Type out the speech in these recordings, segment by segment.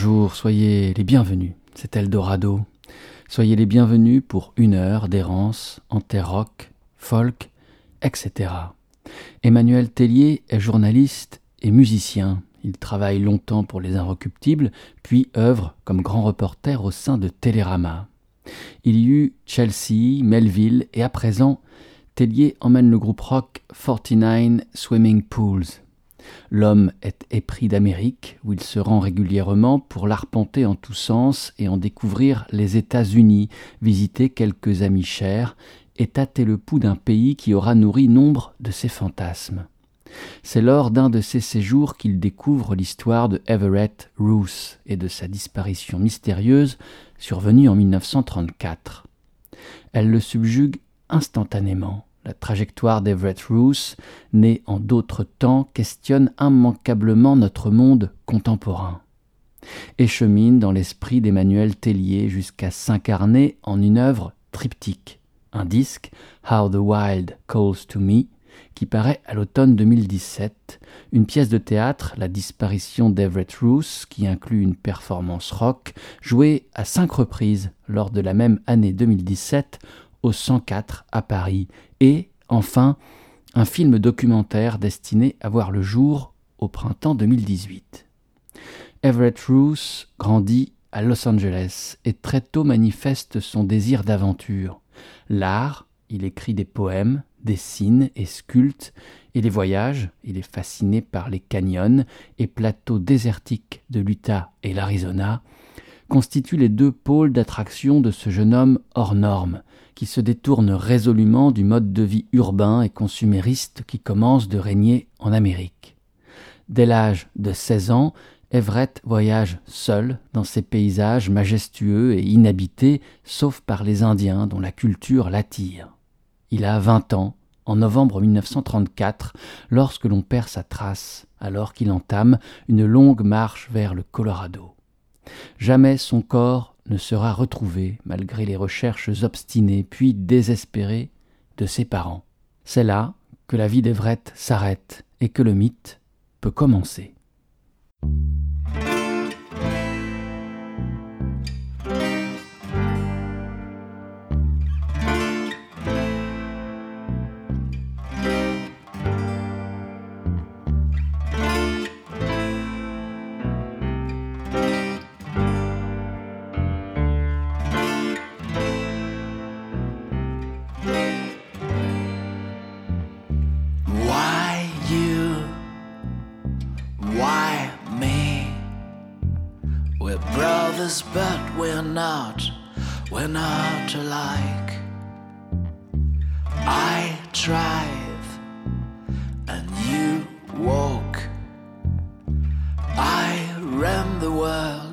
Bonjour, soyez les bienvenus, c'est Eldorado. Soyez les bienvenus pour une heure d'errance en terre rock, folk, etc. Emmanuel Tellier est journaliste et musicien. Il travaille longtemps pour les Inrecuptibles, puis œuvre comme grand reporter au sein de Télérama. Il y eut Chelsea, Melville et à présent, Tellier emmène le groupe rock 49 Swimming Pools. L'homme est épris d'Amérique, où il se rend régulièrement pour l'arpenter en tous sens et en découvrir les États-Unis, visiter quelques amis chers et tâter le pouls d'un pays qui aura nourri nombre de ses fantasmes. C'est lors d'un de ces séjours qu'il découvre l'histoire de Everett Roos et de sa disparition mystérieuse survenue en 1934. Elle le subjugue instantanément. La trajectoire d'Everett Roos, née en d'autres temps, questionne immanquablement notre monde contemporain. Et chemine dans l'esprit d'Emmanuel Tellier jusqu'à s'incarner en une œuvre triptyque, un disque, How the Wild Calls to Me, qui paraît à l'automne 2017, une pièce de théâtre, La disparition d'Everett Roos, qui inclut une performance rock, jouée à cinq reprises lors de la même année 2017 au 104 à Paris, et, enfin, un film documentaire destiné à voir le jour au printemps 2018. Everett Roos grandit à Los Angeles et très tôt manifeste son désir d'aventure. L'art, il écrit des poèmes, dessine et sculpte, et les voyages, il est fasciné par les canyons et plateaux désertiques de l'Utah et l'Arizona, constituent les deux pôles d'attraction de ce jeune homme hors norme, qui se détourne résolument du mode de vie urbain et consumériste qui commence de régner en Amérique. Dès l'âge de 16 ans, Everett voyage seul dans ces paysages majestueux et inhabités, sauf par les Indiens dont la culture l'attire. Il a vingt ans, en novembre 1934, lorsque l'on perd sa trace, alors qu'il entame une longue marche vers le Colorado. Jamais son corps ne sera retrouvé malgré les recherches obstinées puis désespérées de ses parents. C'est là que la vie d'Everett s'arrête et que le mythe peut commencer. us, but we're not, we're not alike. I drive and you walk. I ran the world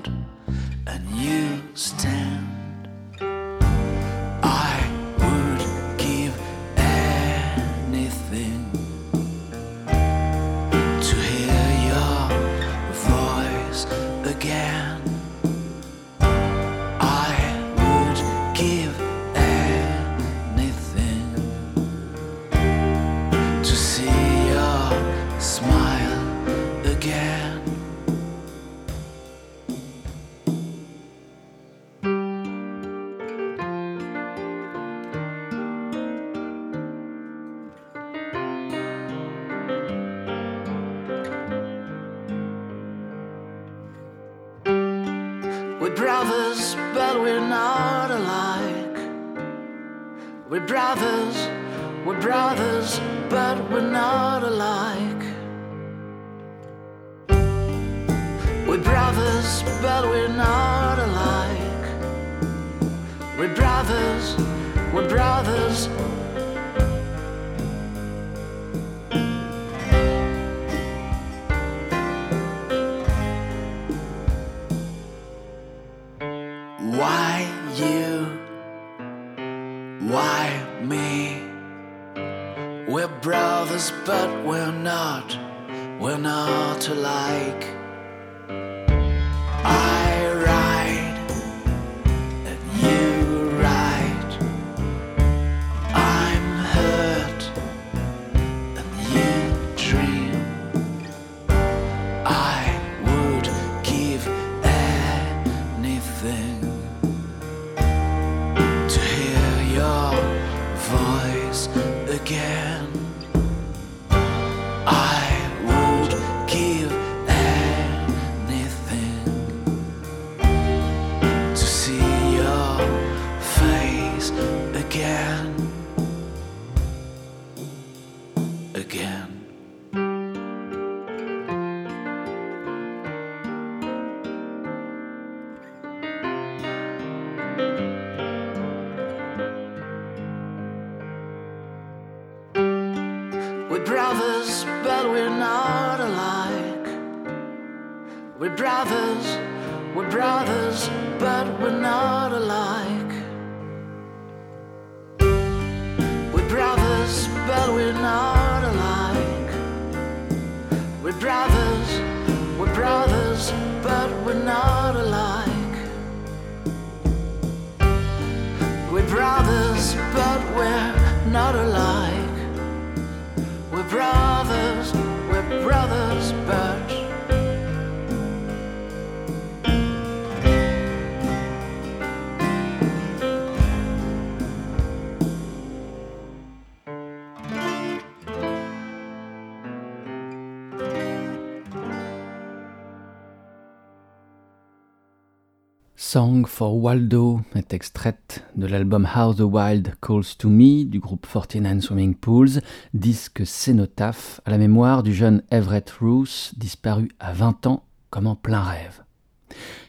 Song for Waldo est extraite de l'album How the Wild Calls to Me du groupe 49 Swimming Pools, disque cénotaphe à la mémoire du jeune Everett Roos, disparu à 20 ans comme en plein rêve.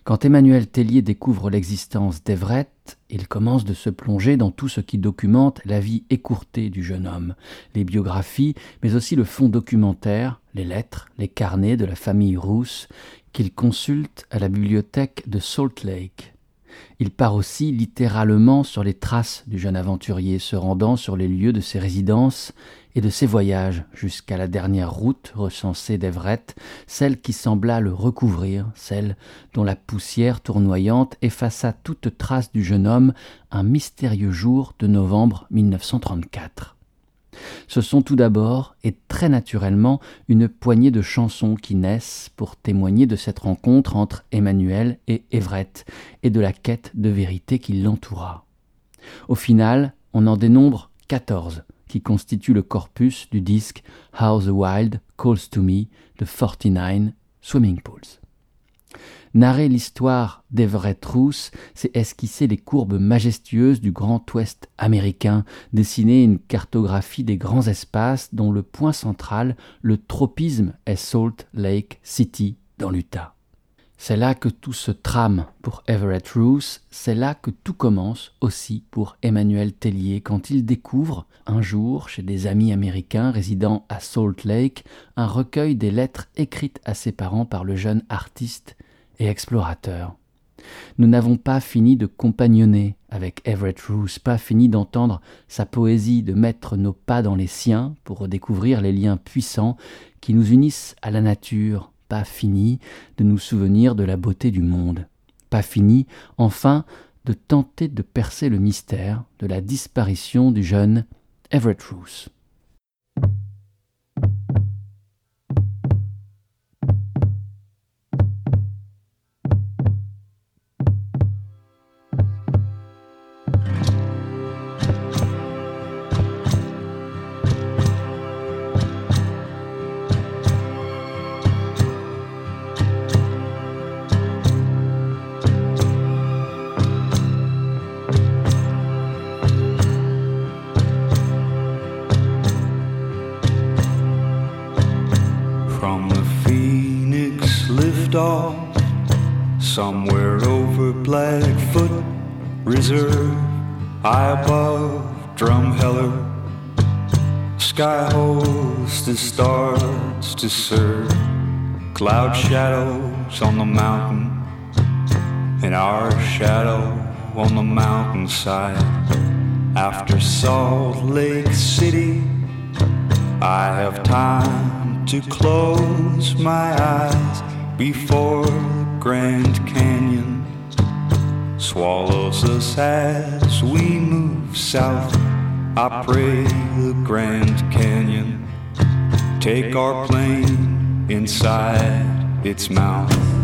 Quand Emmanuel Tellier découvre l'existence d'Everett, il commence de se plonger dans tout ce qui documente la vie écourtée du jeune homme, les biographies, mais aussi le fond documentaire, les lettres, les carnets de la famille Roos, qu'il consulte à la bibliothèque de Salt Lake. Il part aussi littéralement sur les traces du jeune aventurier, se rendant sur les lieux de ses résidences et de ses voyages jusqu'à la dernière route recensée d'Everett, celle qui sembla le recouvrir, celle dont la poussière tournoyante effaça toute trace du jeune homme un mystérieux jour de novembre 1934 ce sont tout d'abord et très naturellement une poignée de chansons qui naissent pour témoigner de cette rencontre entre Emmanuel et Everett et de la quête de vérité qui l'entoura. Au final, on en dénombre 14 qui constituent le corpus du disque How the Wild Calls to Me de 49 Swimming Pools. Narrer l'histoire d'Everett Roos, c'est esquisser les courbes majestueuses du Grand Ouest américain, dessiner une cartographie des grands espaces dont le point central, le tropisme, est Salt Lake City dans l'Utah. C'est là que tout se trame pour Everett Roos, c'est là que tout commence aussi pour Emmanuel Tellier quand il découvre, un jour, chez des amis américains résidant à Salt Lake, un recueil des lettres écrites à ses parents par le jeune artiste et explorateur. Nous n'avons pas fini de compagnonner avec Everett Roos, pas fini d'entendre sa poésie, de mettre nos pas dans les siens pour redécouvrir les liens puissants qui nous unissent à la nature, pas fini de nous souvenir de la beauté du monde, pas fini, enfin, de tenter de percer le mystère de la disparition du jeune Everett Roos. High above Drumheller. Sky hostess starts to serve cloud shadows on the mountain, and our shadow on the mountainside. After Salt Lake City, I have time to close my eyes before Grand Canyon swallows us as we move south. I pray the Grand Canyon take our plane inside its mouth.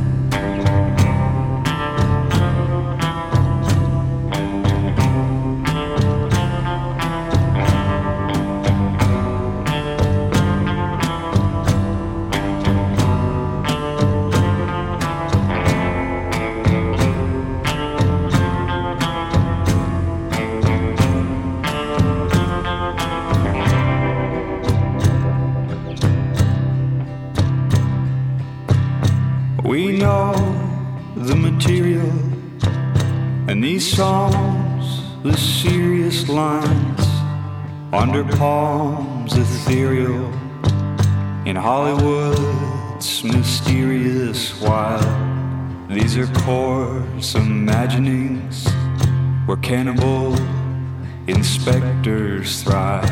Under palms ethereal in Hollywood's mysterious wild. These are coarse imaginings where cannibal inspectors thrive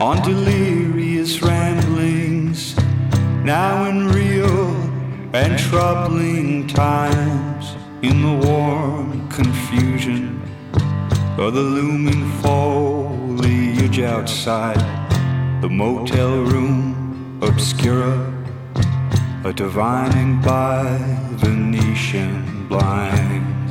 on delirious ramblings, now in real and troubling times, in the warm confusion of the looming foliage outside the motel room obscura, a divining by Venetian blind.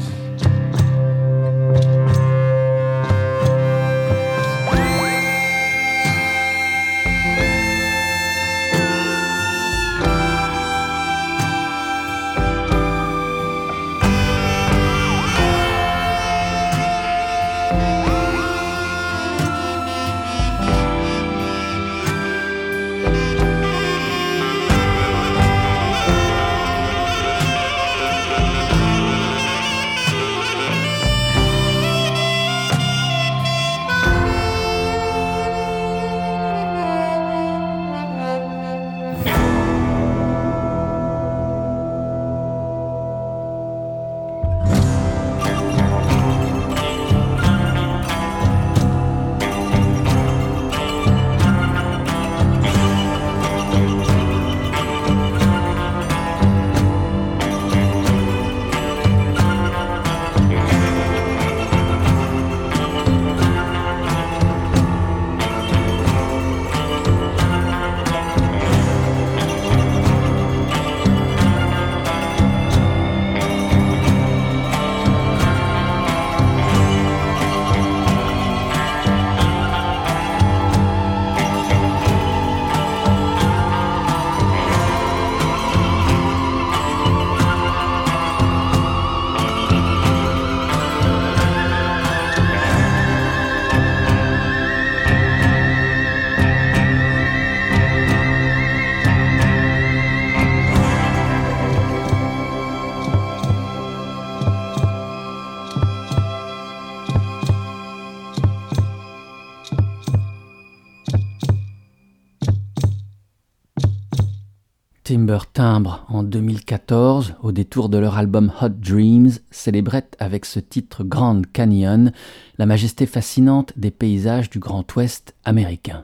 Timber Timbre en 2014, au détour de leur album Hot Dreams, célébrait avec ce titre Grand Canyon la majesté fascinante des paysages du Grand Ouest américain.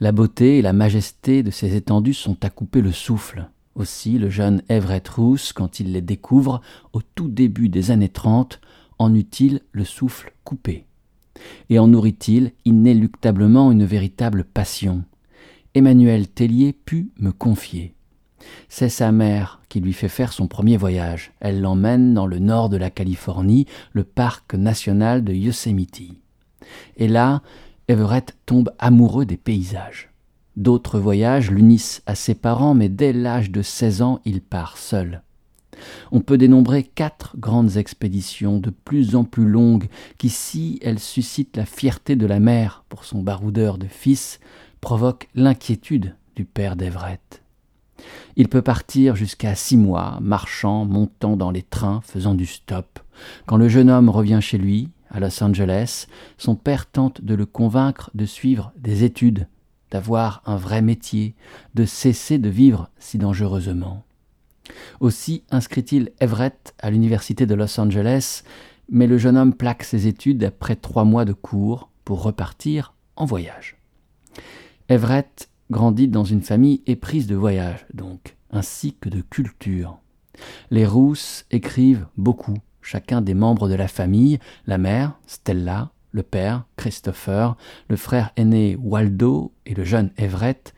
La beauté et la majesté de ces étendues sont à couper le souffle. Aussi, le jeune Everett Roos, quand il les découvre, au tout début des années 30, en eut-il le souffle coupé? Et en nourrit-il inéluctablement une véritable passion? Emmanuel Tellier put me confier. C'est sa mère qui lui fait faire son premier voyage. Elle l'emmène dans le nord de la Californie, le parc national de Yosemite. Et là, Everett tombe amoureux des paysages. D'autres voyages l'unissent à ses parents, mais dès l'âge de 16 ans, il part seul. On peut dénombrer quatre grandes expéditions de plus en plus longues qui, si elles suscitent la fierté de la mère pour son baroudeur de fils, provoquent l'inquiétude du père d'Everett. Il peut partir jusqu'à six mois, marchant, montant dans les trains, faisant du stop. Quand le jeune homme revient chez lui, à Los Angeles, son père tente de le convaincre de suivre des études, d'avoir un vrai métier, de cesser de vivre si dangereusement. Aussi inscrit-il Everett à l'université de Los Angeles, mais le jeune homme plaque ses études après trois mois de cours pour repartir en voyage. Everett grandit dans une famille éprise de voyage, donc, ainsi que de culture. Les Rousses écrivent beaucoup, chacun des membres de la famille, la mère, Stella, le père, Christopher, le frère aîné Waldo et le jeune Everett,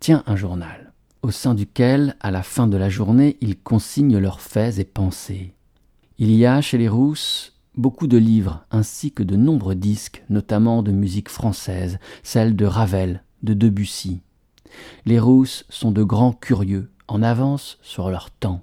tient un journal, au sein duquel, à la fin de la journée, ils consignent leurs faits et pensées. Il y a chez les Rousses beaucoup de livres ainsi que de nombreux disques, notamment de musique française, celle de Ravel, de Debussy. Les Rousses sont de grands curieux, en avance sur leur temps.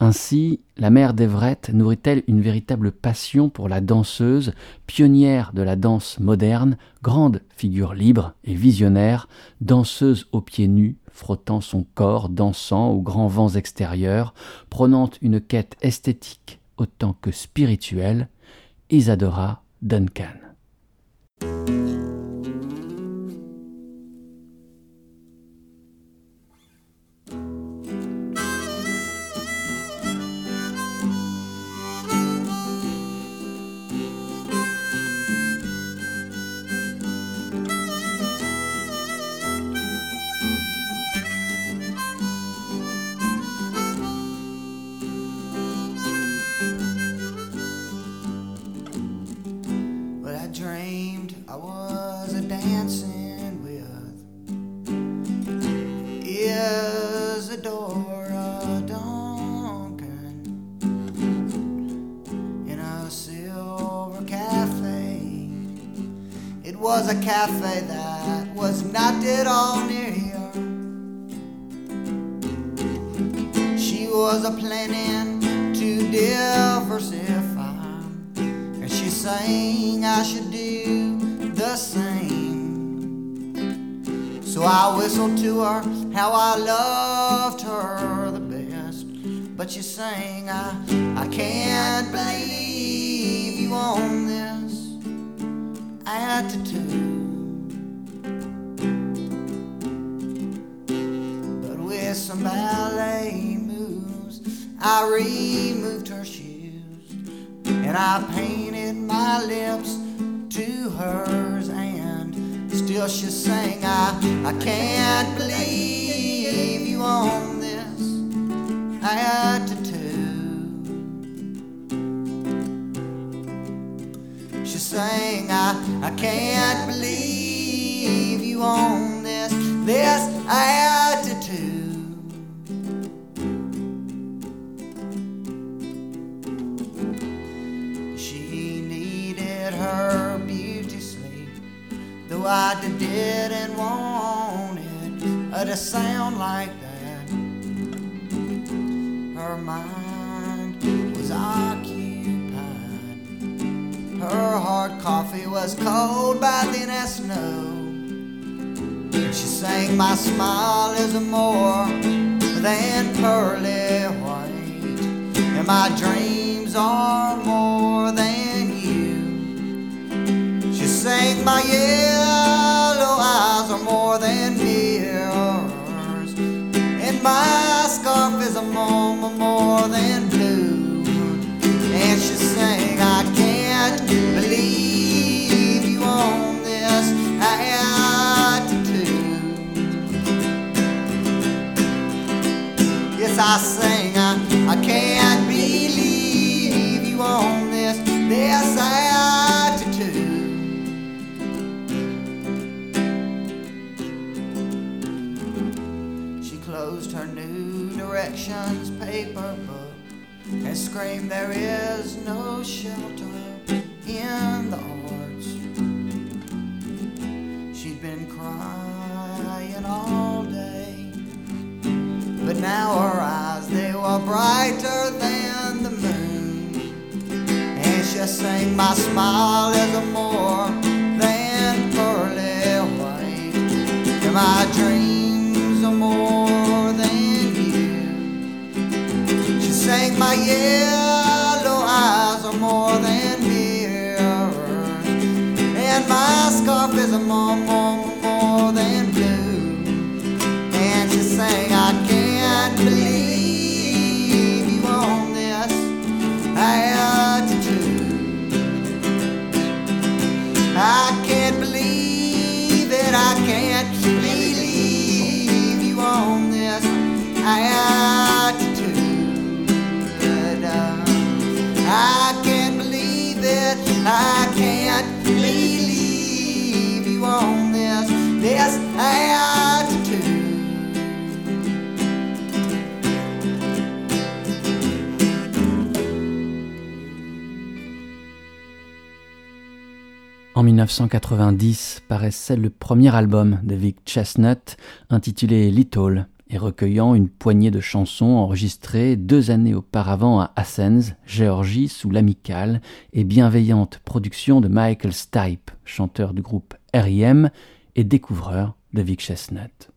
Ainsi, la mère d'Everett nourrit-elle une véritable passion pour la danseuse, pionnière de la danse moderne, grande figure libre et visionnaire, danseuse aux pieds nus, frottant son corps, dansant aux grands vents extérieurs, prenant une quête esthétique autant que spirituelle, Isadora Duncan. Sang I should do the same. So I whistled to her how I loved her the best, but she sang I I can't believe you own this attitude. But with some ballet moves, I removed her shoes and I painted my lips to hers, and still she sang, I, I can't believe you own this attitude. She sang, I, I can't believe you own this, this attitude. I didn't want it to sound like that. Her mind was occupied. Her hard coffee was cold by then as snow. She sang, My smile is more than pearly white, and my dreams are more than you. Sang, My yellow eyes are more than mirrors, and my scarf is a moment more than blue. And she sang, I can't believe you own this attitude. Yes, I sang, I, I can't believe you own this, this attitude. Directions paper book and screamed, There is no shelter in the arts. She'd been crying all day, but now her eyes they were brighter than the moon. And she sang, My smile is a more than pearly white, and my dreams my ear. En 1990 paraissait le premier album de Vic Chestnut intitulé Little et recueillant une poignée de chansons enregistrées deux années auparavant à Athens, Géorgie, sous l'amicale et bienveillante production de Michael Stipe, chanteur du groupe R.E.M. et découvreur Vic Chestnut.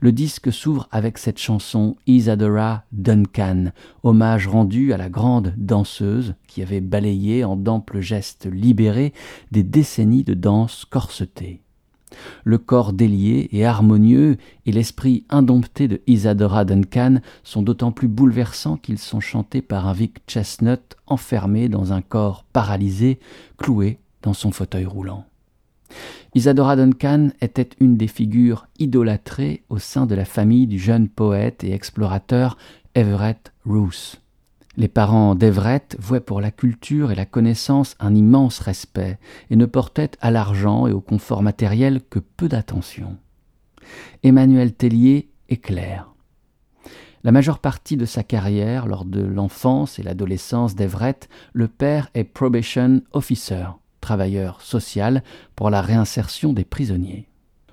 Le disque s'ouvre avec cette chanson Isadora Duncan, hommage rendu à la grande danseuse qui avait balayé en d'amples gestes libérés des décennies de danse corsetée. Le corps délié et harmonieux et l'esprit indompté de Isadora Duncan sont d'autant plus bouleversants qu'ils sont chantés par un Vic Chestnut enfermé dans un corps paralysé, cloué dans son fauteuil roulant. Isadora Duncan était une des figures idolâtrées au sein de la famille du jeune poète et explorateur Everett Roos. Les parents d'Everett vouaient pour la culture et la connaissance un immense respect et ne portaient à l'argent et au confort matériel que peu d'attention. Emmanuel Tellier est clair. La majeure partie de sa carrière, lors de l'enfance et l'adolescence d'Everett, le père est probation officer, travailleur social pour la réinsertion des prisonniers.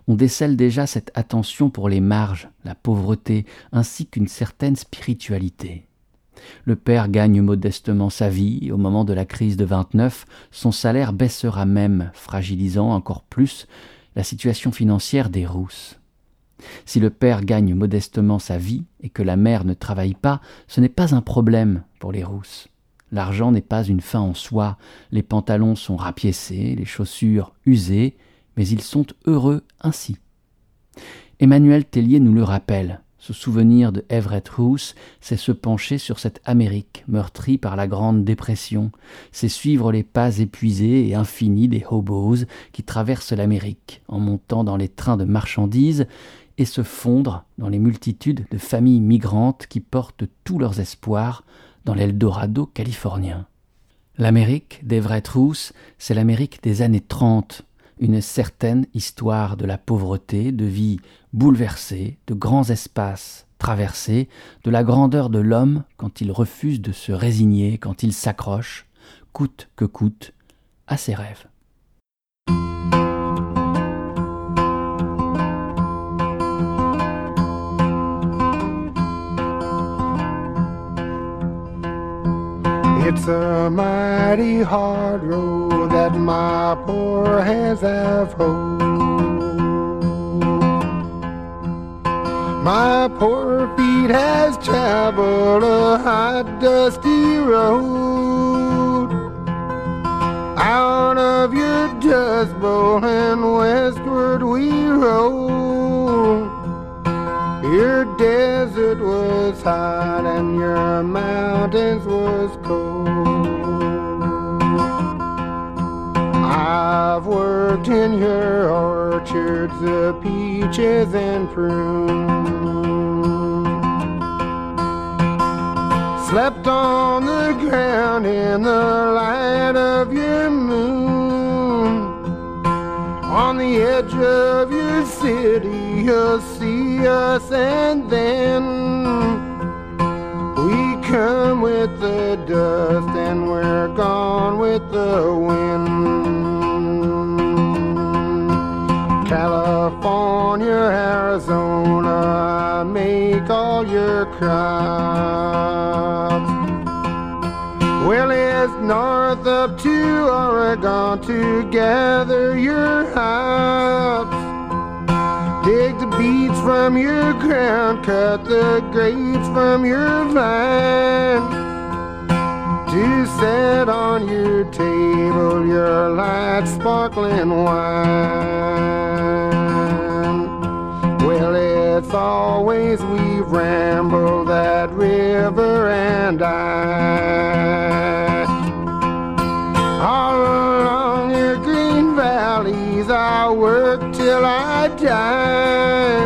On décèle déjà cette attention pour les marges, la pauvreté, ainsi qu'une certaine spiritualité. Le père gagne modestement sa vie. Au moment de la crise de 29, son salaire baissera même, fragilisant encore plus la situation financière des Rousses. Si le père gagne modestement sa vie et que la mère ne travaille pas, ce n'est pas un problème pour les Rousses. L'argent n'est pas une fin en soi, les pantalons sont rapiécés, les chaussures usées, mais ils sont heureux ainsi. Emmanuel Tellier nous le rappelle. Se souvenir de Everett Roos, c'est se pencher sur cette Amérique meurtrie par la Grande Dépression, c'est suivre les pas épuisés et infinis des hobos qui traversent l'Amérique en montant dans les trains de marchandises et se fondre dans les multitudes de familles migrantes qui portent tous leurs espoirs dans l'Eldorado californien. L'Amérique d'Everett Roos, c'est l'Amérique des années 30, une certaine histoire de la pauvreté, de vie bouleversée, de grands espaces traversés, de la grandeur de l'homme quand il refuse de se résigner, quand il s'accroche, coûte que coûte, à ses rêves. It's a mighty hard road that my poor hands have hoed. My poor feet has traveled a hot, dusty road. Out of your dust bowl and westward we rode. Your desert was hot and your mountains was cold. I've worked in your orchards of peaches and prunes. Slept on the ground in the light of your moon. On the edge of your city, you'll see us, and then we come with the dust, and we're gone with the wind. California, Arizona, make all your crops. Well, it's north up to Oregon to gather your hops. Dig the beets from your ground, cut the grapes from your vine. To set on your table your light sparkling wine. Well, it's always we ramble that river and I. All along your green valleys, I'll work till I die.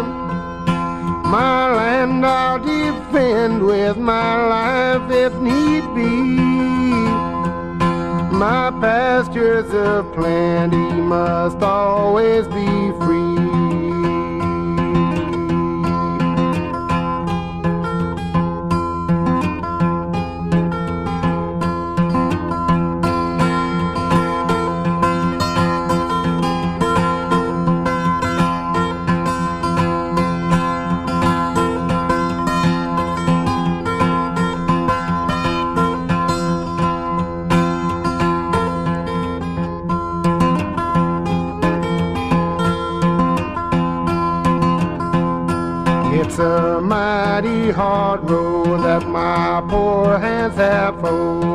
My land I'll defend with my life if need be. My pastures of plenty must always be free. It's a mighty hard road that my poor hands have pulled.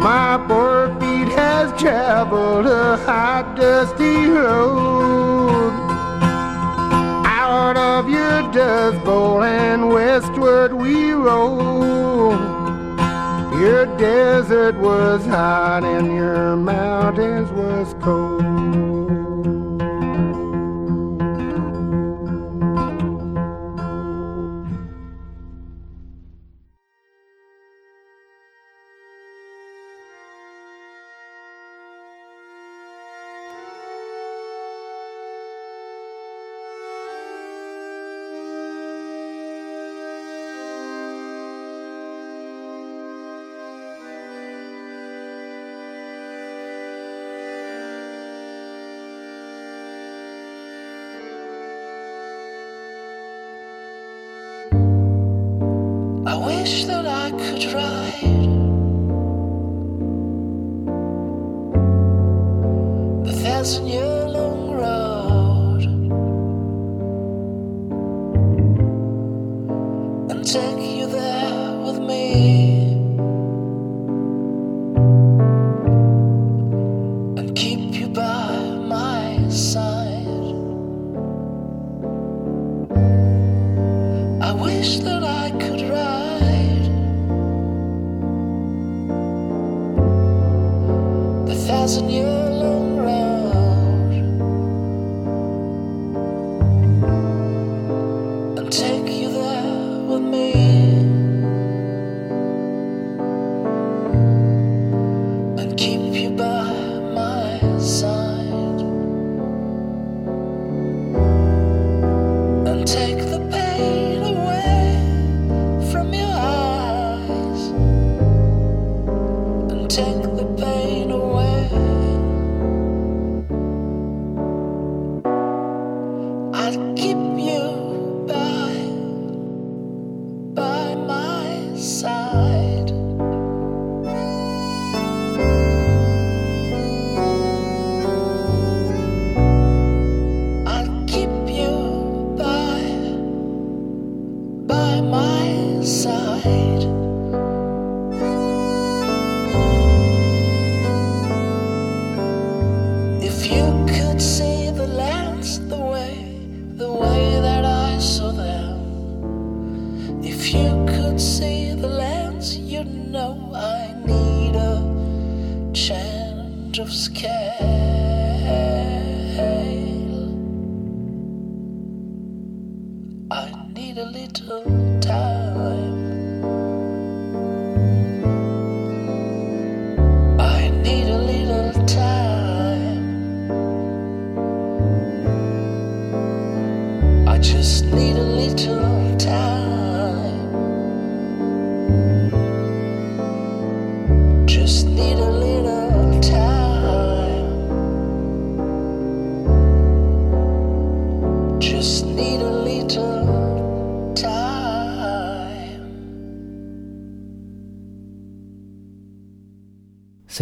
My poor feet has traveled a hot, dusty road. Out of your dust bowl and westward we roll. Your desert was hot and your mountains was cold.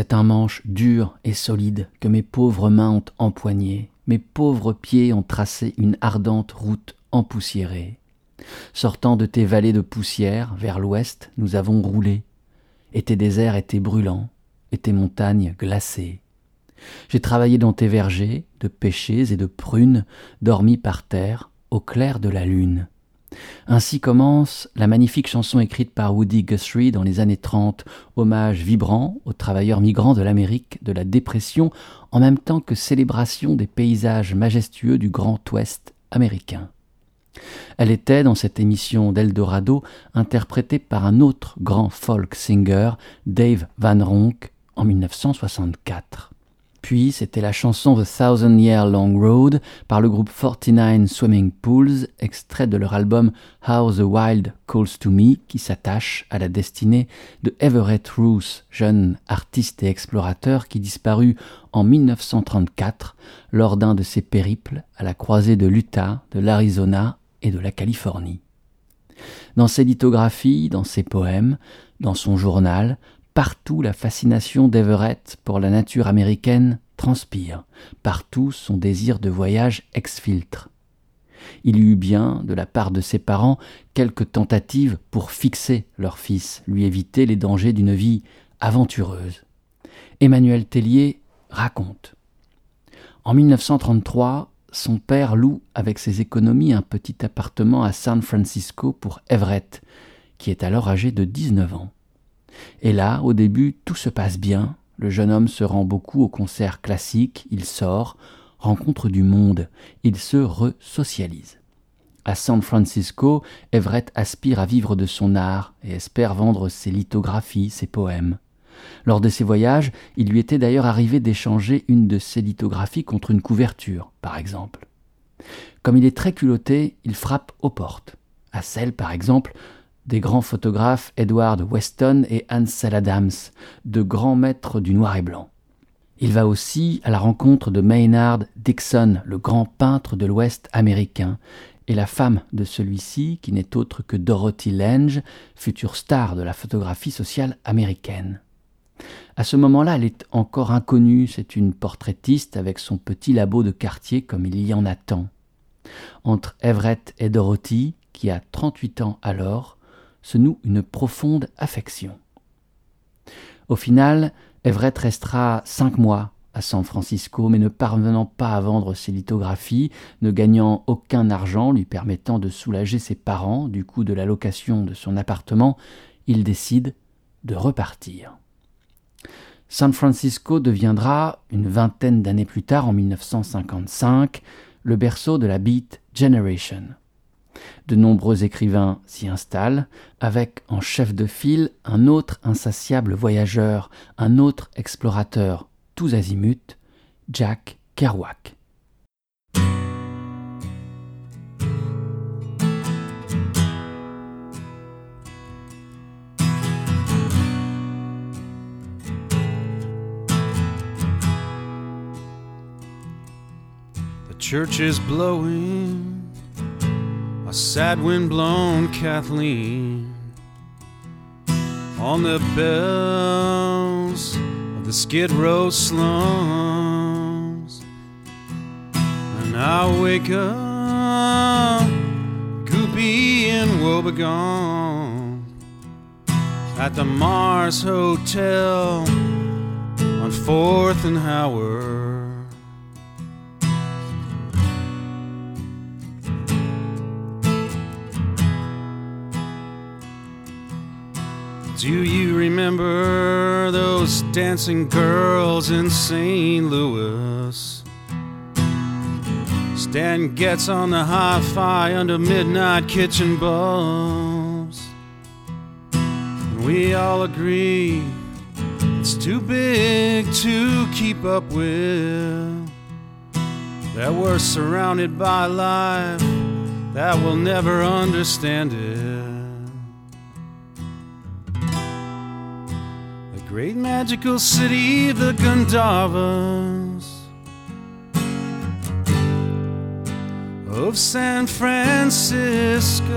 C'est un manche dur et solide que mes pauvres mains ont empoigné, mes pauvres pieds ont tracé une ardente route empoussiérée. Sortant de tes vallées de poussière vers l'ouest, nous avons roulé, et tes déserts étaient brûlants, et tes montagnes glacées. J'ai travaillé dans tes vergers, de pêchers et de prunes, dormis par terre, au clair de la lune. Ainsi commence la magnifique chanson écrite par Woody Guthrie dans les années 30, hommage vibrant aux travailleurs migrants de l'Amérique de la dépression, en même temps que célébration des paysages majestueux du Grand Ouest américain. Elle était, dans cette émission d'Eldorado, interprétée par un autre grand folk singer, Dave Van Ronk, en 1964. Puis c'était la chanson The Thousand Year Long Road par le groupe 49 Swimming Pools, extrait de leur album How the Wild Calls to Me, qui s'attache à la destinée de Everett Roos, jeune artiste et explorateur qui disparut en 1934 lors d'un de ses périples à la croisée de l'Utah, de l'Arizona et de la Californie. Dans ses lithographies, dans ses poèmes, dans son journal, partout la fascination d'Everett pour la nature américaine transpire, partout son désir de voyage exfiltre. Il y eut bien, de la part de ses parents, quelques tentatives pour fixer leur fils, lui éviter les dangers d'une vie aventureuse. Emmanuel Tellier raconte. En 1933, son père loue avec ses économies un petit appartement à San Francisco pour Everett, qui est alors âgé de 19 ans. Et là, au début, tout se passe bien. Le jeune homme se rend beaucoup aux concerts classiques, il sort, rencontre du monde, il se re-socialise. À San Francisco, Everett aspire à vivre de son art et espère vendre ses lithographies, ses poèmes. Lors de ses voyages, il lui était d'ailleurs arrivé d'échanger une de ses lithographies contre une couverture, par exemple. Comme il est très culotté, il frappe aux portes. À celle, par exemple, des grands photographes Edward Weston et Ansel Adams, de grands maîtres du noir et blanc. Il va aussi à la rencontre de Maynard Dixon, le grand peintre de l'Ouest américain, et la femme de celui-ci, qui n'est autre que Dorothy Lange, future star de la photographie sociale américaine. À ce moment-là, elle est encore inconnue, c'est une portraitiste avec son petit labo de quartier comme il y en a tant. Entre Everett et Dorothy, qui a 38 ans alors, se noue une profonde affection. Au final, Everett restera cinq mois à San Francisco, mais ne parvenant pas à vendre ses lithographies, ne gagnant aucun argent lui permettant de soulager ses parents du coût de la location de son appartement, il décide de repartir. San Francisco deviendra, une vingtaine d'années plus tard, en 1955, le berceau de la Beat Generation. De nombreux écrivains s'y installent, avec en chef de file un autre insatiable voyageur, un autre explorateur, tous azimuts, Jack Kerouac. church is blowing a sad wind blown Kathleen on the bells of the Skid Row slums. And I wake up goopy and woebegone at the Mars Hotel on 4th and Howard. Do you remember those dancing girls in St. Louis? Stan gets on the hi fi under midnight kitchen bulbs. And we all agree it's too big to keep up with. That we're surrounded by life that will never understand it. Great magical city of the Gandavas of San Francisco.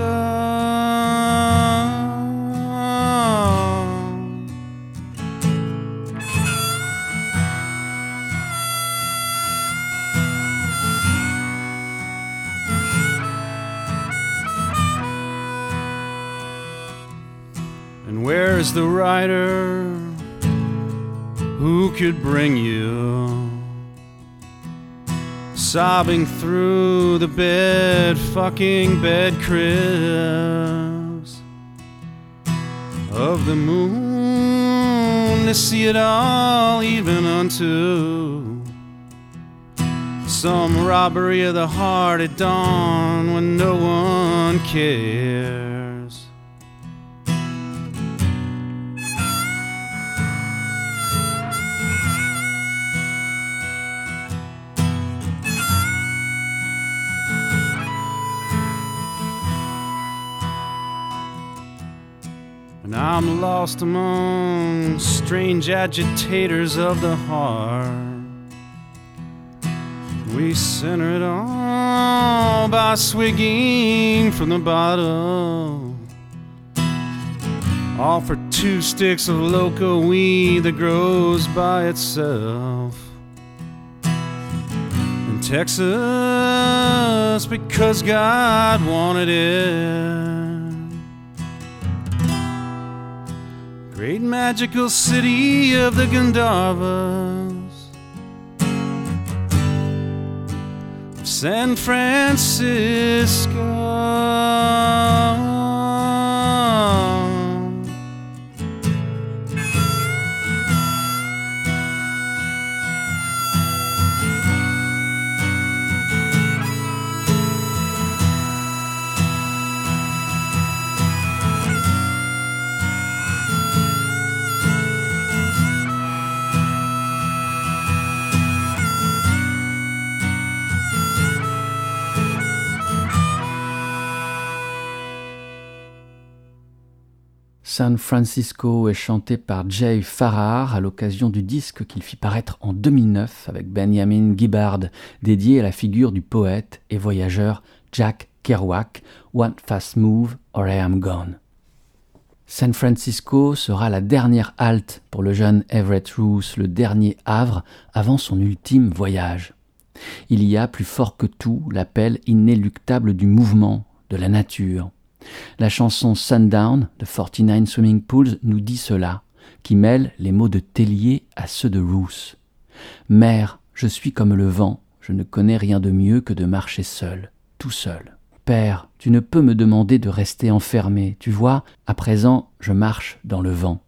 And where is the writer? Who could bring you? Sobbing through the bed fucking bed cribs. Of the moon to see it all even unto some robbery of the heart at dawn when no one cares I'm lost among strange agitators of the heart. We center it all by swigging from the bottle. All for two sticks of loco weed that grows by itself. In Texas, because God wanted it. Great magical city of the Gandharvas of San Francisco. San Francisco est chanté par Jay Farrar à l'occasion du disque qu'il fit paraître en 2009 avec Benjamin Gibbard, dédié à la figure du poète et voyageur Jack Kerouac, One Fast Move or I Am Gone. San Francisco sera la dernière halte pour le jeune Everett Roos, le dernier havre avant son ultime voyage. Il y a, plus fort que tout, l'appel inéluctable du mouvement, de la nature. La chanson Sundown de 49 Swimming Pools nous dit cela, qui mêle les mots de Tellier à ceux de Roos. Mère, je suis comme le vent, je ne connais rien de mieux que de marcher seul, tout seul. Père, tu ne peux me demander de rester enfermé, tu vois, à présent je marche dans le vent.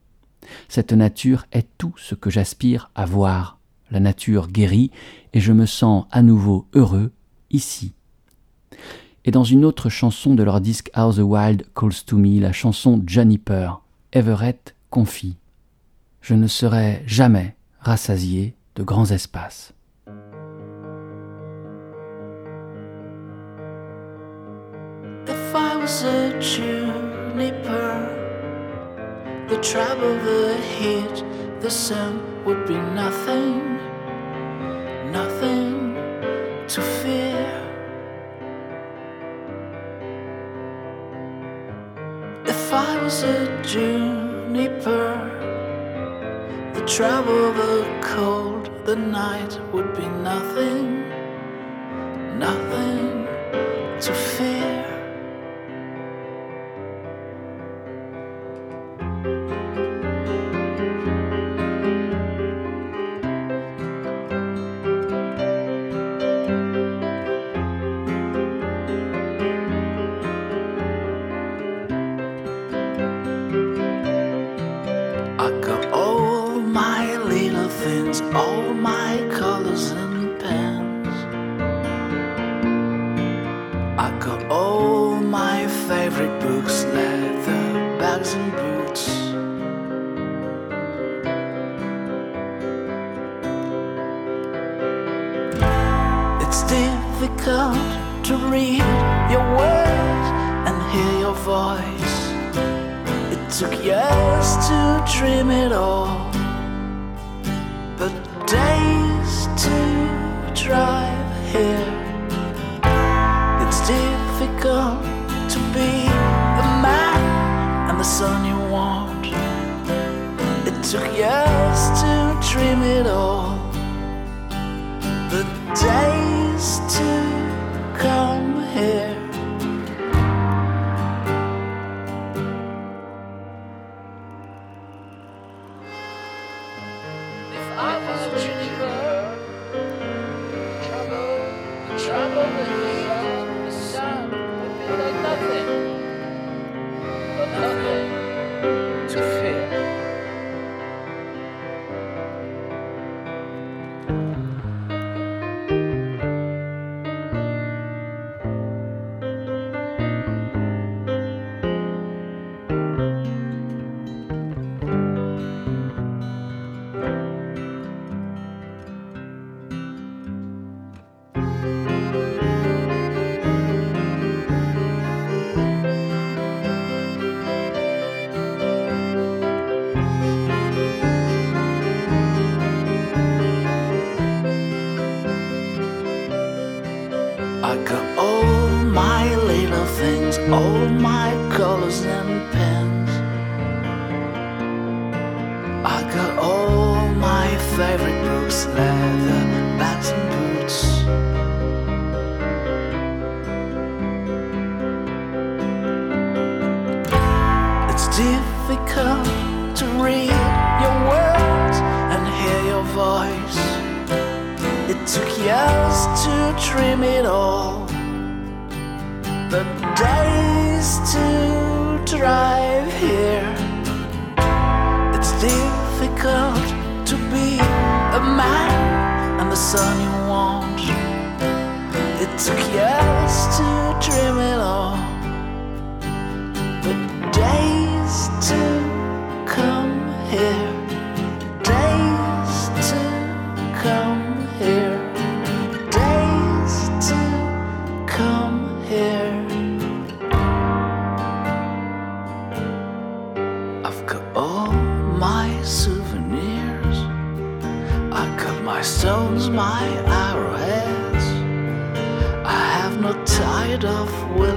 Cette nature est tout ce que j'aspire à voir. La nature guérit, et je me sens à nouveau heureux ici. Et dans une autre chanson de leur disque How the Wild Calls to Me, la chanson Juniper, Everett confie Je ne serai jamais rassasié de grands espaces. Juniper, the travel, the cold, the night would be nothing, God's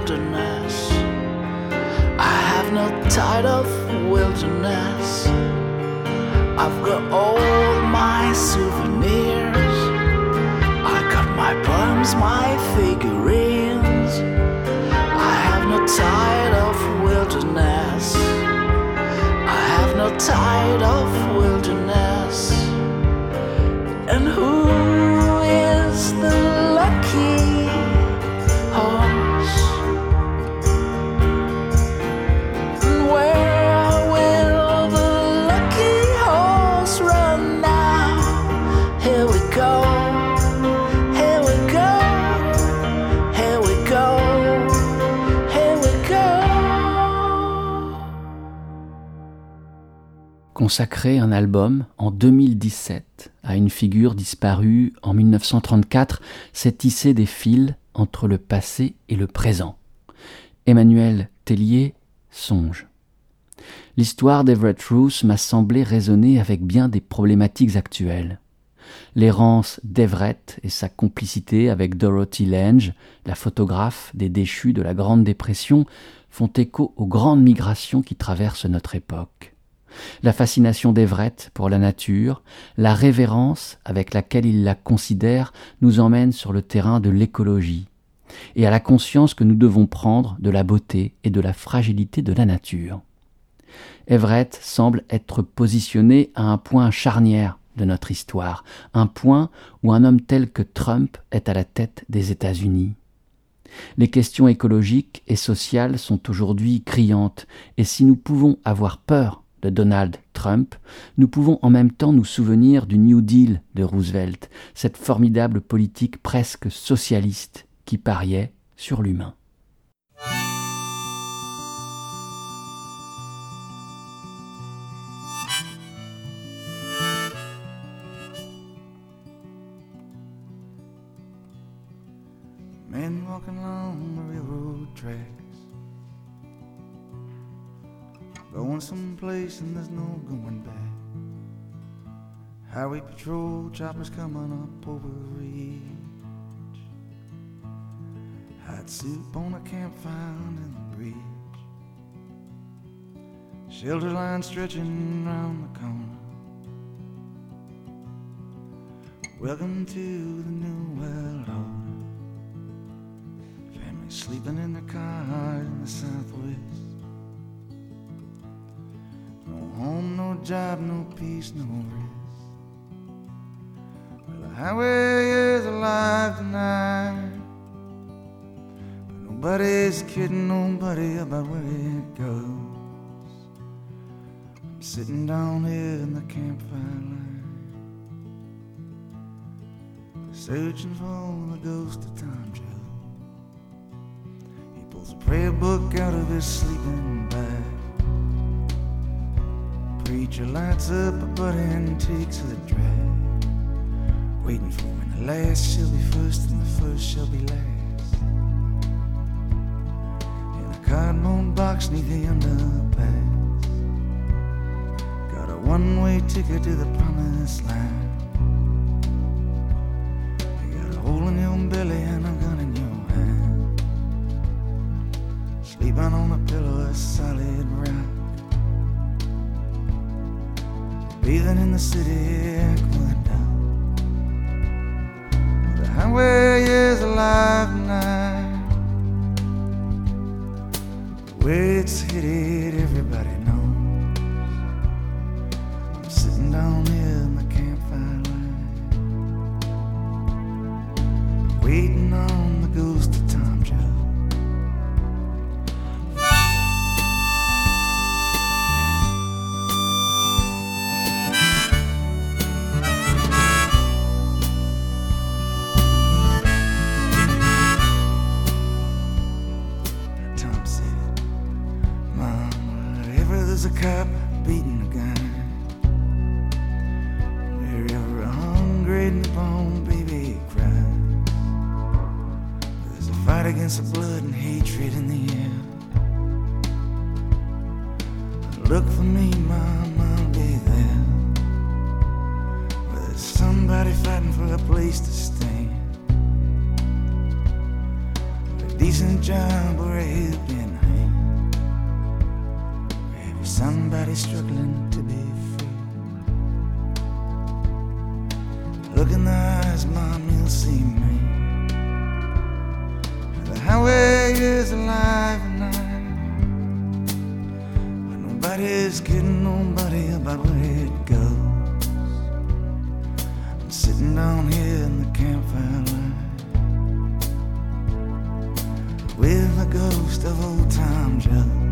wilderness. I have no tide of wilderness. I've got all my souvenirs. I got my poems, my figurines. I have no tide of wilderness. I have no tide of wilderness. And who consacré un album en 2017 à une figure disparue en 1934, s'est tissé des fils entre le passé et le présent. Emmanuel Tellier songe. L'histoire d'Everett Roos m'a semblé résonner avec bien des problématiques actuelles. L'errance d'Everett et sa complicité avec Dorothy Lange, la photographe des déchus de la Grande Dépression, font écho aux grandes migrations qui traversent notre époque. La fascination d'Everett pour la nature, la révérence avec laquelle il la considère nous emmène sur le terrain de l'écologie et à la conscience que nous devons prendre de la beauté et de la fragilité de la nature. Everett semble être positionné à un point charnière de notre histoire, un point où un homme tel que Trump est à la tête des États-Unis. Les questions écologiques et sociales sont aujourd'hui criantes, et si nous pouvons avoir peur Donald Trump, nous pouvons en même temps nous souvenir du New Deal de Roosevelt, cette formidable politique presque socialiste qui pariait sur l'humain. Going someplace and there's no going back. Highway patrol choppers coming up over the ridge. Hot soup on a campfire in the bridge. Shelter line stretching round the corner. Welcome to the new world order. Families sleeping in their cars in the southwest. No home, no job, no peace, no rest. Well, the highway is alive tonight. But nobody's kidding nobody about where it goes. I'm sitting down here in the campfire line. Searching for the ghost of Tom. He pulls a prayer book out of his sleeping bag. Preacher lights up a butt and takes a drag. Waiting for when the last shall be first and the first shall be last. In a cardboard box neath the underpass. Got a one way ticket to the promised land. You got a hole in your belly and a gun in your hand. Sleeping on a pillow of solid rock. Bathing in the city aqueduct. The highway is alive tonight. The way it's headed, everybody festival time just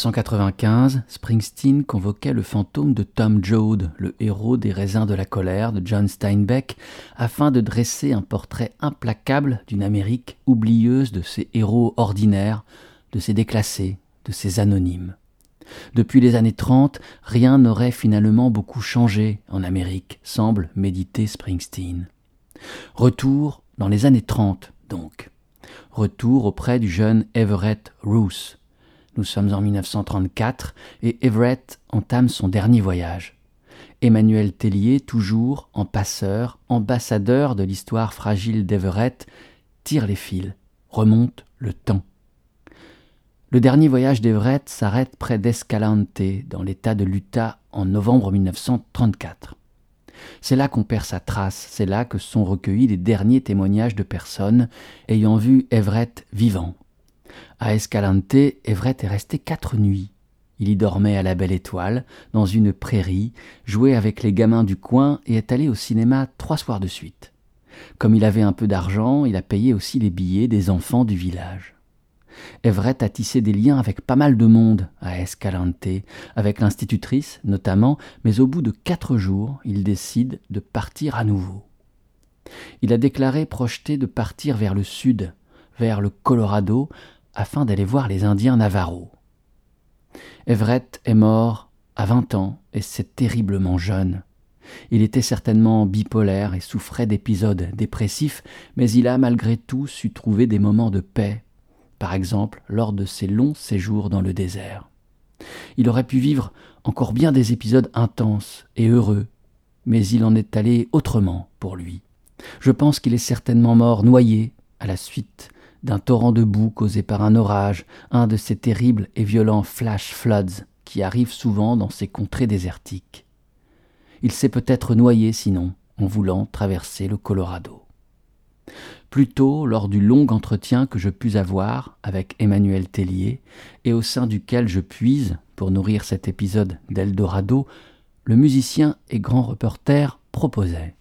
1995, Springsteen convoquait le fantôme de Tom Joad, le héros des raisins de la colère de John Steinbeck, afin de dresser un portrait implacable d'une Amérique oublieuse de ses héros ordinaires, de ses déclassés, de ses anonymes. Depuis les années 30, rien n'aurait finalement beaucoup changé en Amérique, semble méditer Springsteen. Retour dans les années 30, donc. Retour auprès du jeune Everett Roos, nous sommes en 1934 et Everett entame son dernier voyage. Emmanuel Tellier, toujours en passeur, ambassadeur de l'histoire fragile d'Everett, tire les fils, remonte le temps. Le dernier voyage d'Everett s'arrête près d'Escalante, dans l'état de l'Utah, en novembre 1934. C'est là qu'on perd sa trace, c'est là que sont recueillis les derniers témoignages de personnes ayant vu Everett vivant, à Escalante, Everett est resté quatre nuits. Il y dormait à la belle étoile, dans une prairie, jouait avec les gamins du coin et est allé au cinéma trois soirs de suite. Comme il avait un peu d'argent, il a payé aussi les billets des enfants du village. Everett a tissé des liens avec pas mal de monde à Escalante, avec l'institutrice notamment, mais au bout de quatre jours, il décide de partir à nouveau. Il a déclaré projeter de partir vers le sud, vers le Colorado, afin d'aller voir les Indiens Navarro. Everett est mort à vingt ans et c'est terriblement jeune. Il était certainement bipolaire et souffrait d'épisodes dépressifs, mais il a malgré tout su trouver des moments de paix, par exemple lors de ses longs séjours dans le désert. Il aurait pu vivre encore bien des épisodes intenses et heureux, mais il en est allé autrement pour lui. Je pense qu'il est certainement mort noyé à la suite d'un torrent de boue causé par un orage, un de ces terribles et violents flash floods qui arrivent souvent dans ces contrées désertiques. Il s'est peut-être noyé sinon en voulant traverser le Colorado. Plus tôt, lors du long entretien que je pus avoir avec Emmanuel Tellier, et au sein duquel je puise, pour nourrir cet épisode d'Eldorado, le musicien et grand reporter proposait.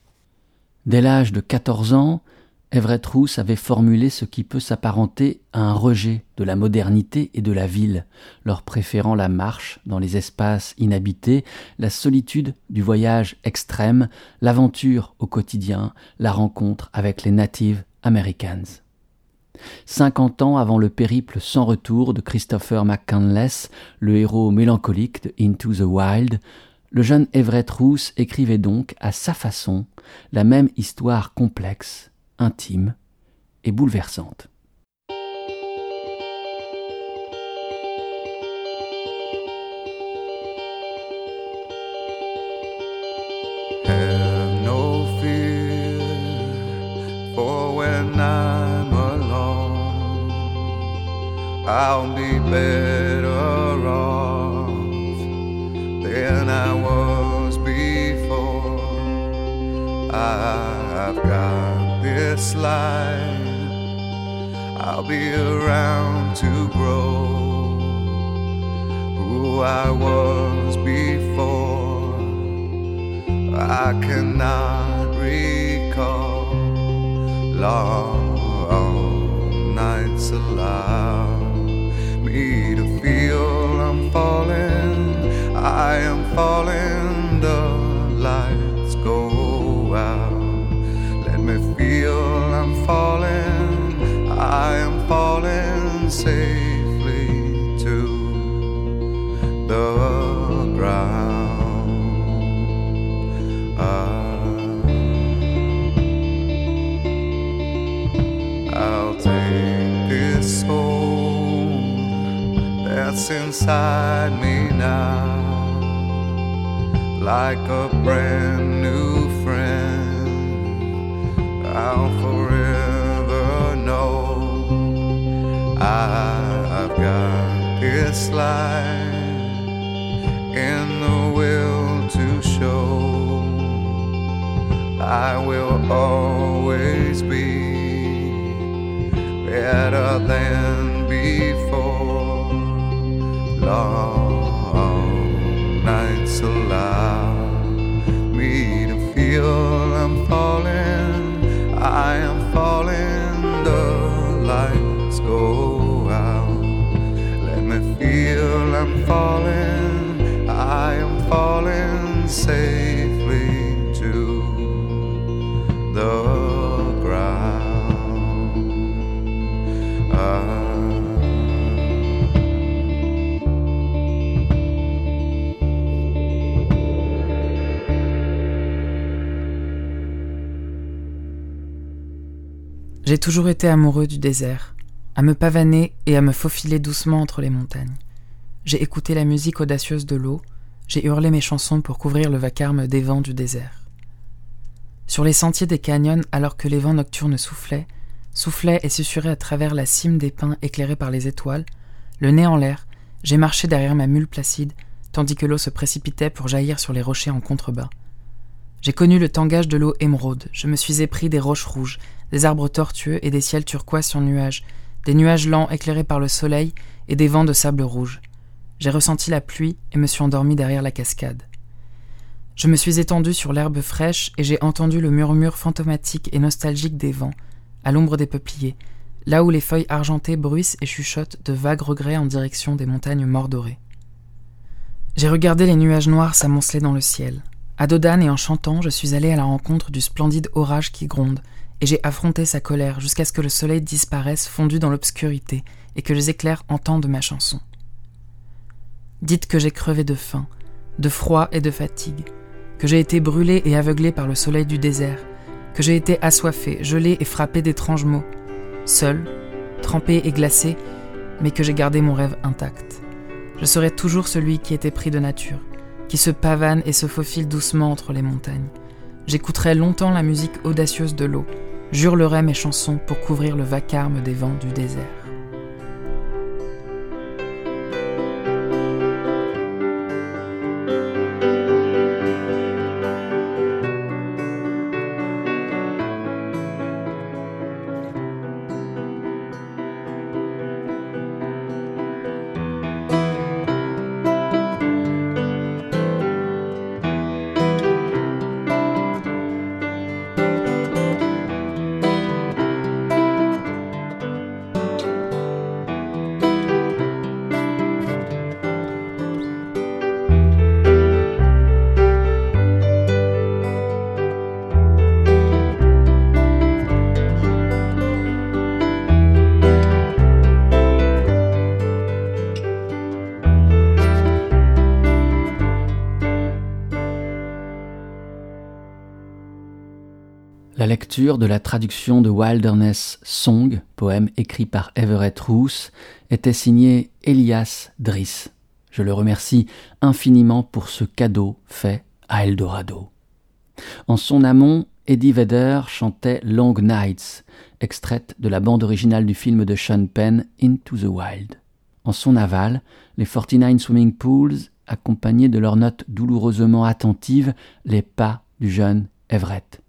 Dès l'âge de quatorze ans, Everett Roos avait formulé ce qui peut s'apparenter à un rejet de la modernité et de la ville, leur préférant la marche dans les espaces inhabités, la solitude du voyage extrême, l'aventure au quotidien, la rencontre avec les Native Americans. Cinquante ans avant le périple sans retour de Christopher McCandless, le héros mélancolique de Into the Wild, le jeune Everett Roos écrivait donc à sa façon la même histoire complexe intime et bouleversante. Have no fear for when I'm alone. I'll be this life. I'll be around to grow who I was before. I cannot recall long nights nights allow me to feel I'm falling. I am falling. Safely to the ground. Ah, I'll take this soul that's inside me now, like a brand this light in the will to show. I will always be better than before. Long nights allow me to feel I'm falling. J'ai toujours été amoureux du désert, à me pavaner et à me faufiler doucement entre les montagnes. J'ai écouté la musique audacieuse de l'eau, j'ai hurlé mes chansons pour couvrir le vacarme des vents du désert. Sur les sentiers des canyons, alors que les vents nocturnes soufflaient, soufflaient et susurraient à travers la cime des pins éclairée par les étoiles, le nez en l'air, j'ai marché derrière ma mule placide, tandis que l'eau se précipitait pour jaillir sur les rochers en contrebas. J'ai connu le tangage de l'eau émeraude, je me suis épris des roches rouges, des arbres tortueux et des ciels turquois sur nuages, des nuages lents éclairés par le soleil et des vents de sable rouge. J'ai ressenti la pluie et me suis endormi derrière la cascade. Je me suis étendu sur l'herbe fraîche et j'ai entendu le murmure fantomatique et nostalgique des vents, à l'ombre des peupliers, là où les feuilles argentées bruissent et chuchotent de vagues regrets en direction des montagnes mordorées. J'ai regardé les nuages noirs s'amonceler dans le ciel. À Dodane et en chantant, je suis allé à la rencontre du splendide orage qui gronde, et j'ai affronté sa colère jusqu'à ce que le soleil disparaisse fondu dans l'obscurité et que les éclairs entendent ma chanson. Dites que j'ai crevé de faim, de froid et de fatigue, que j'ai été brûlé et aveuglé par le soleil du désert, que j'ai été assoiffé, gelé et frappé d'étranges maux, seul, trempé et glacé, mais que j'ai gardé mon rêve intact. Je serai toujours celui qui était pris de nature, qui se pavane et se faufile doucement entre les montagnes. J'écouterai longtemps la musique audacieuse de l'eau, j'hurlerai mes chansons pour couvrir le vacarme des vents du désert. De la traduction de Wilderness Song, poème écrit par Everett Roos, était signée Elias Driss. Je le remercie infiniment pour ce cadeau fait à Eldorado. En son amont, Eddie Vedder chantait Long Nights, extraite de la bande originale du film de Sean Penn Into the Wild. En son aval, les 49 Swimming Pools accompagnaient de leurs notes douloureusement attentives les pas du jeune Everett.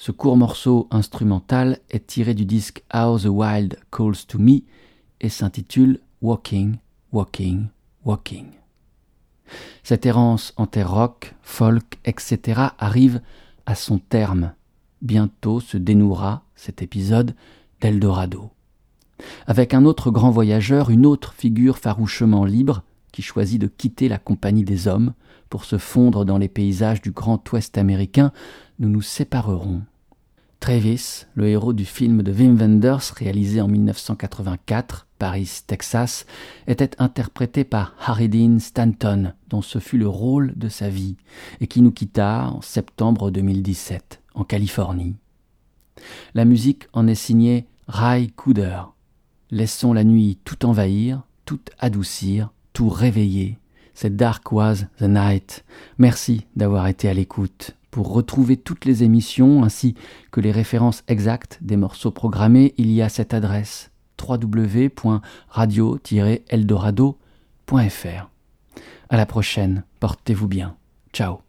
Ce court morceau instrumental est tiré du disque How the Wild Calls to Me et s'intitule Walking, Walking, Walking. Cette errance en terre rock, folk, etc. arrive à son terme. Bientôt se dénouera cet épisode d'Eldorado. Avec un autre grand voyageur, une autre figure farouchement libre, choisit de quitter la compagnie des hommes pour se fondre dans les paysages du Grand Ouest américain, nous nous séparerons. Travis, le héros du film de Wim Wenders réalisé en 1984, Paris, Texas, était interprété par Harry Dean Stanton, dont ce fut le rôle de sa vie, et qui nous quitta en septembre 2017, en Californie. La musique en est signée Ray Cooder. Laissons la nuit tout envahir, tout adoucir, tout réveiller. C'est Dark Was the Night. Merci d'avoir été à l'écoute. Pour retrouver toutes les émissions ainsi que les références exactes des morceaux programmés, il y a cette adresse www.radio-eldorado.fr. À la prochaine, portez-vous bien. Ciao.